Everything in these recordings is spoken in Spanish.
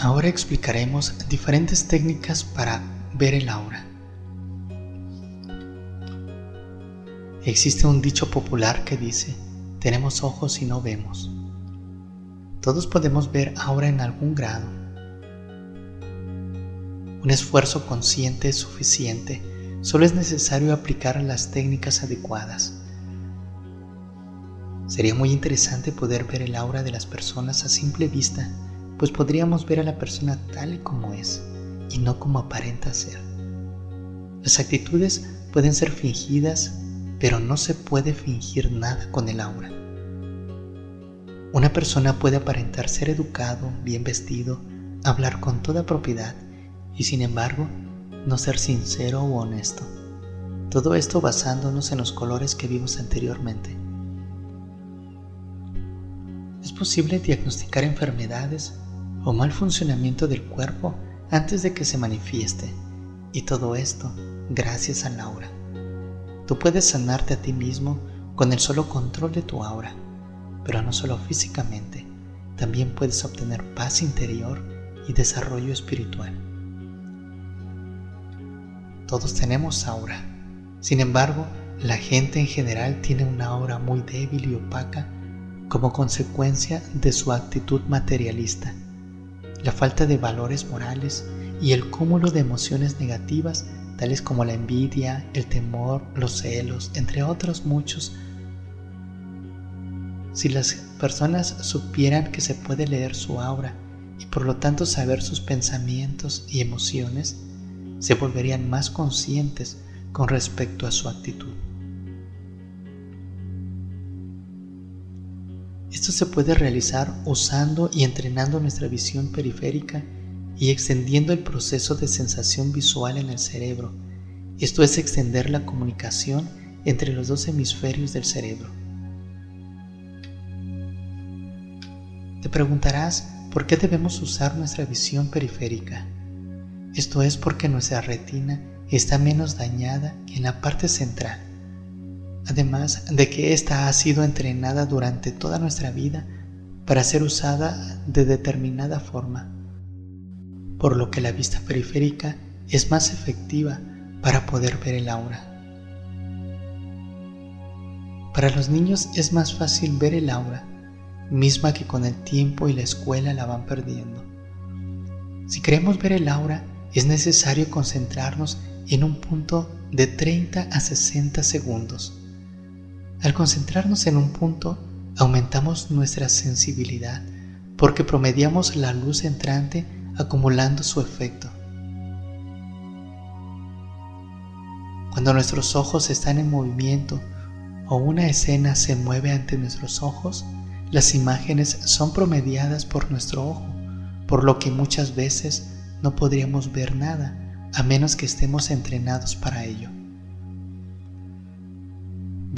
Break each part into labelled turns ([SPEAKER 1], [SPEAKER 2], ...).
[SPEAKER 1] Ahora explicaremos diferentes técnicas para ver el aura. Existe un dicho popular que dice, tenemos ojos y no vemos. Todos podemos ver aura en algún grado. Un esfuerzo consciente es suficiente, solo es necesario aplicar las técnicas adecuadas. Sería muy interesante poder ver el aura de las personas a simple vista pues podríamos ver a la persona tal y como es y no como aparenta ser. Las actitudes pueden ser fingidas, pero no se puede fingir nada con el aura. Una persona puede aparentar ser educado, bien vestido, hablar con toda propiedad y sin embargo no ser sincero o honesto. Todo esto basándonos en los colores que vimos anteriormente. Es posible diagnosticar enfermedades o mal funcionamiento del cuerpo antes de que se manifieste. Y todo esto gracias al aura. Tú puedes sanarte a ti mismo con el solo control de tu aura, pero no solo físicamente, también puedes obtener paz interior y desarrollo espiritual. Todos tenemos aura, sin embargo, la gente en general tiene una aura muy débil y opaca como consecuencia de su actitud materialista la falta de valores morales y el cúmulo de emociones negativas tales como la envidia, el temor, los celos, entre otros muchos. Si las personas supieran que se puede leer su aura y por lo tanto saber sus pensamientos y emociones, se volverían más conscientes con respecto a su actitud. Esto se puede realizar usando y entrenando nuestra visión periférica y extendiendo el proceso de sensación visual en el cerebro. Esto es extender la comunicación entre los dos hemisferios del cerebro. Te preguntarás por qué debemos usar nuestra visión periférica. Esto es porque nuestra retina está menos dañada que en la parte central además de que ésta ha sido entrenada durante toda nuestra vida para ser usada de determinada forma, por lo que la vista periférica es más efectiva para poder ver el aura. Para los niños es más fácil ver el aura, misma que con el tiempo y la escuela la van perdiendo. Si queremos ver el aura, es necesario concentrarnos en un punto de 30 a 60 segundos al concentrarnos en un punto, aumentamos nuestra sensibilidad porque promediamos la luz entrante acumulando su efecto. Cuando nuestros ojos están en movimiento o una escena se mueve ante nuestros ojos, las imágenes son promediadas por nuestro ojo, por lo que muchas veces no podríamos ver nada a menos que estemos entrenados para ello.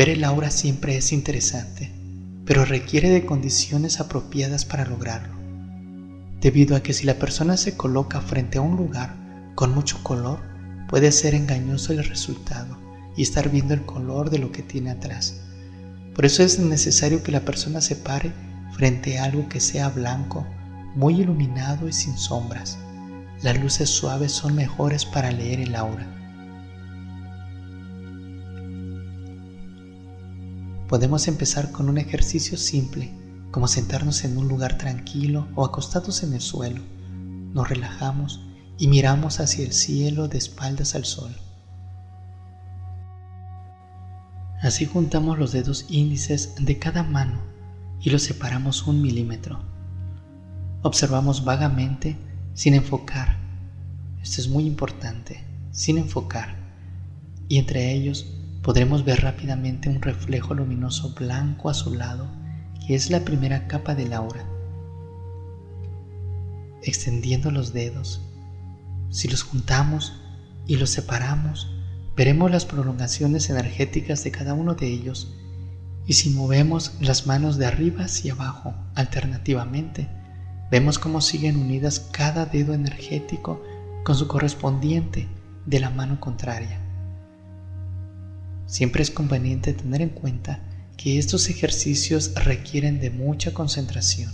[SPEAKER 1] Ver el aura siempre es interesante, pero requiere de condiciones apropiadas para lograrlo. Debido a que si la persona se coloca frente a un lugar con mucho color, puede ser engañoso el resultado y estar viendo el color de lo que tiene atrás. Por eso es necesario que la persona se pare frente a algo que sea blanco, muy iluminado y sin sombras. Las luces suaves son mejores para leer el aura. Podemos empezar con un ejercicio simple, como sentarnos en un lugar tranquilo o acostados en el suelo. Nos relajamos y miramos hacia el cielo de espaldas al sol. Así juntamos los dedos índices de cada mano y los separamos un milímetro. Observamos vagamente sin enfocar. Esto es muy importante, sin enfocar. Y entre ellos podremos ver rápidamente un reflejo luminoso blanco azulado que es la primera capa del aura. Extendiendo los dedos, si los juntamos y los separamos, veremos las prolongaciones energéticas de cada uno de ellos y si movemos las manos de arriba hacia abajo alternativamente, vemos cómo siguen unidas cada dedo energético con su correspondiente de la mano contraria. Siempre es conveniente tener en cuenta que estos ejercicios requieren de mucha concentración.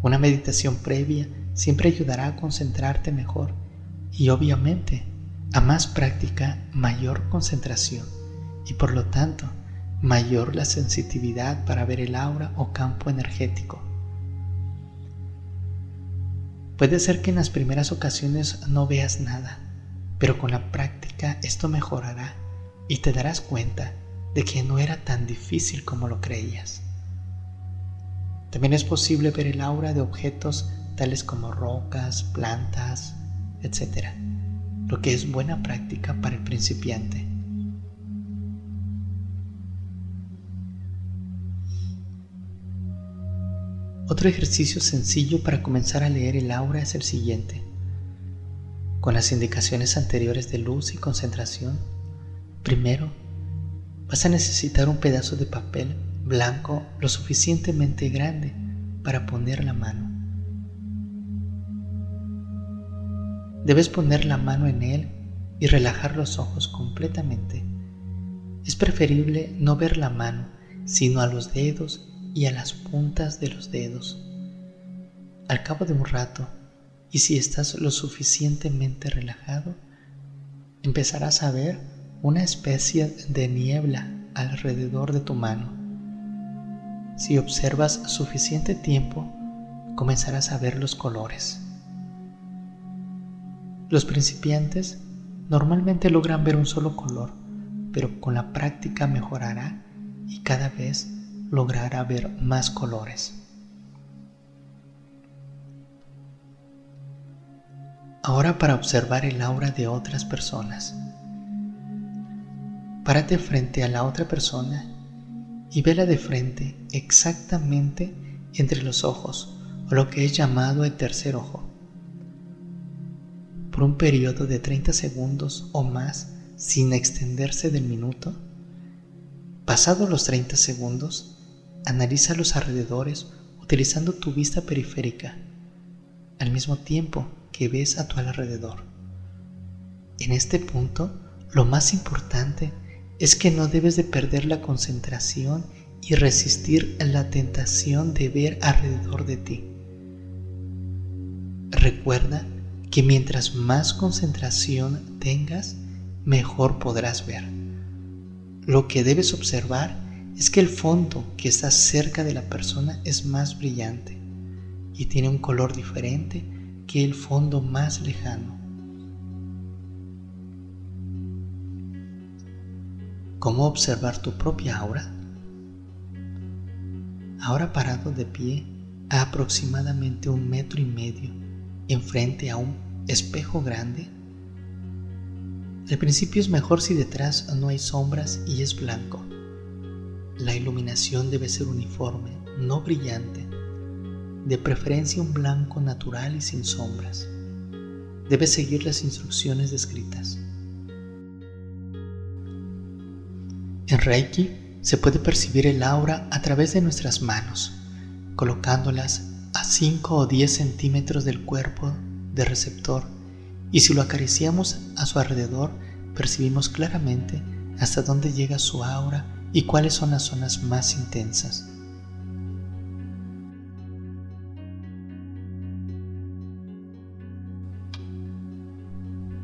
[SPEAKER 1] Una meditación previa siempre ayudará a concentrarte mejor y obviamente a más práctica, mayor concentración y por lo tanto mayor la sensitividad para ver el aura o campo energético. Puede ser que en las primeras ocasiones no veas nada, pero con la práctica esto mejorará y te darás cuenta de que no era tan difícil como lo creías. También es posible ver el aura de objetos tales como rocas, plantas, etc., lo que es buena práctica para el principiante. Otro ejercicio sencillo para comenzar a leer el aura es el siguiente. Con las indicaciones anteriores de luz y concentración, primero vas a necesitar un pedazo de papel blanco lo suficientemente grande para poner la mano. Debes poner la mano en él y relajar los ojos completamente. Es preferible no ver la mano, sino a los dedos y a las puntas de los dedos. Al cabo de un rato, y si estás lo suficientemente relajado, empezarás a ver una especie de niebla alrededor de tu mano. Si observas suficiente tiempo, comenzarás a ver los colores. Los principiantes normalmente logran ver un solo color, pero con la práctica mejorará y cada vez logrará ver más colores. Ahora para observar el aura de otras personas. Párate frente a la otra persona y vela de frente exactamente entre los ojos, o lo que es llamado el tercer ojo. Por un periodo de 30 segundos o más sin extenderse del minuto, pasados los 30 segundos, Analiza los alrededores utilizando tu vista periférica, al mismo tiempo que ves a tu alrededor. En este punto, lo más importante es que no debes de perder la concentración y resistir la tentación de ver alrededor de ti. Recuerda que mientras más concentración tengas, mejor podrás ver. Lo que debes observar es que el fondo que está cerca de la persona es más brillante y tiene un color diferente que el fondo más lejano. ¿Cómo observar tu propia aura? Ahora parado de pie a aproximadamente un metro y medio enfrente a un espejo grande, al principio es mejor si detrás no hay sombras y es blanco. La iluminación debe ser uniforme, no brillante, de preferencia un blanco natural y sin sombras. Debe seguir las instrucciones descritas. En Reiki se puede percibir el aura a través de nuestras manos, colocándolas a 5 o 10 centímetros del cuerpo de receptor y si lo acariciamos a su alrededor percibimos claramente hasta dónde llega su aura y cuáles son las zonas más intensas.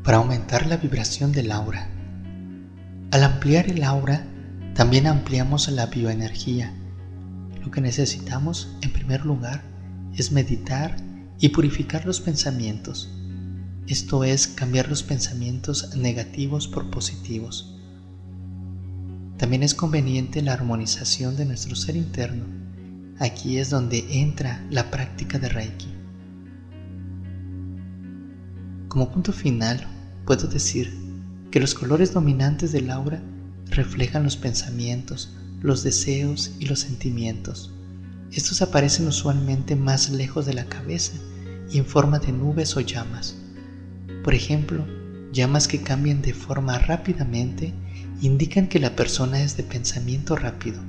[SPEAKER 1] Para aumentar la vibración del aura. Al ampliar el aura, también ampliamos la bioenergía. Lo que necesitamos, en primer lugar, es meditar y purificar los pensamientos. Esto es cambiar los pensamientos negativos por positivos también es conveniente la armonización de nuestro ser interno. Aquí es donde entra la práctica de Reiki. Como punto final, puedo decir que los colores dominantes del aura reflejan los pensamientos, los deseos y los sentimientos. Estos aparecen usualmente más lejos de la cabeza y en forma de nubes o llamas. Por ejemplo, llamas que cambian de forma rápidamente indican que la persona es de pensamiento rápido.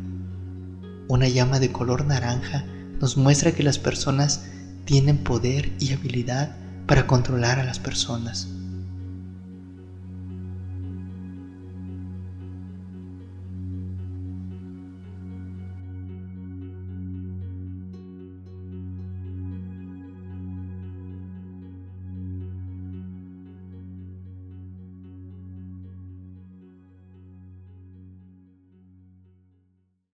[SPEAKER 1] Una llama de color naranja nos muestra que las personas tienen poder y habilidad para controlar a las personas.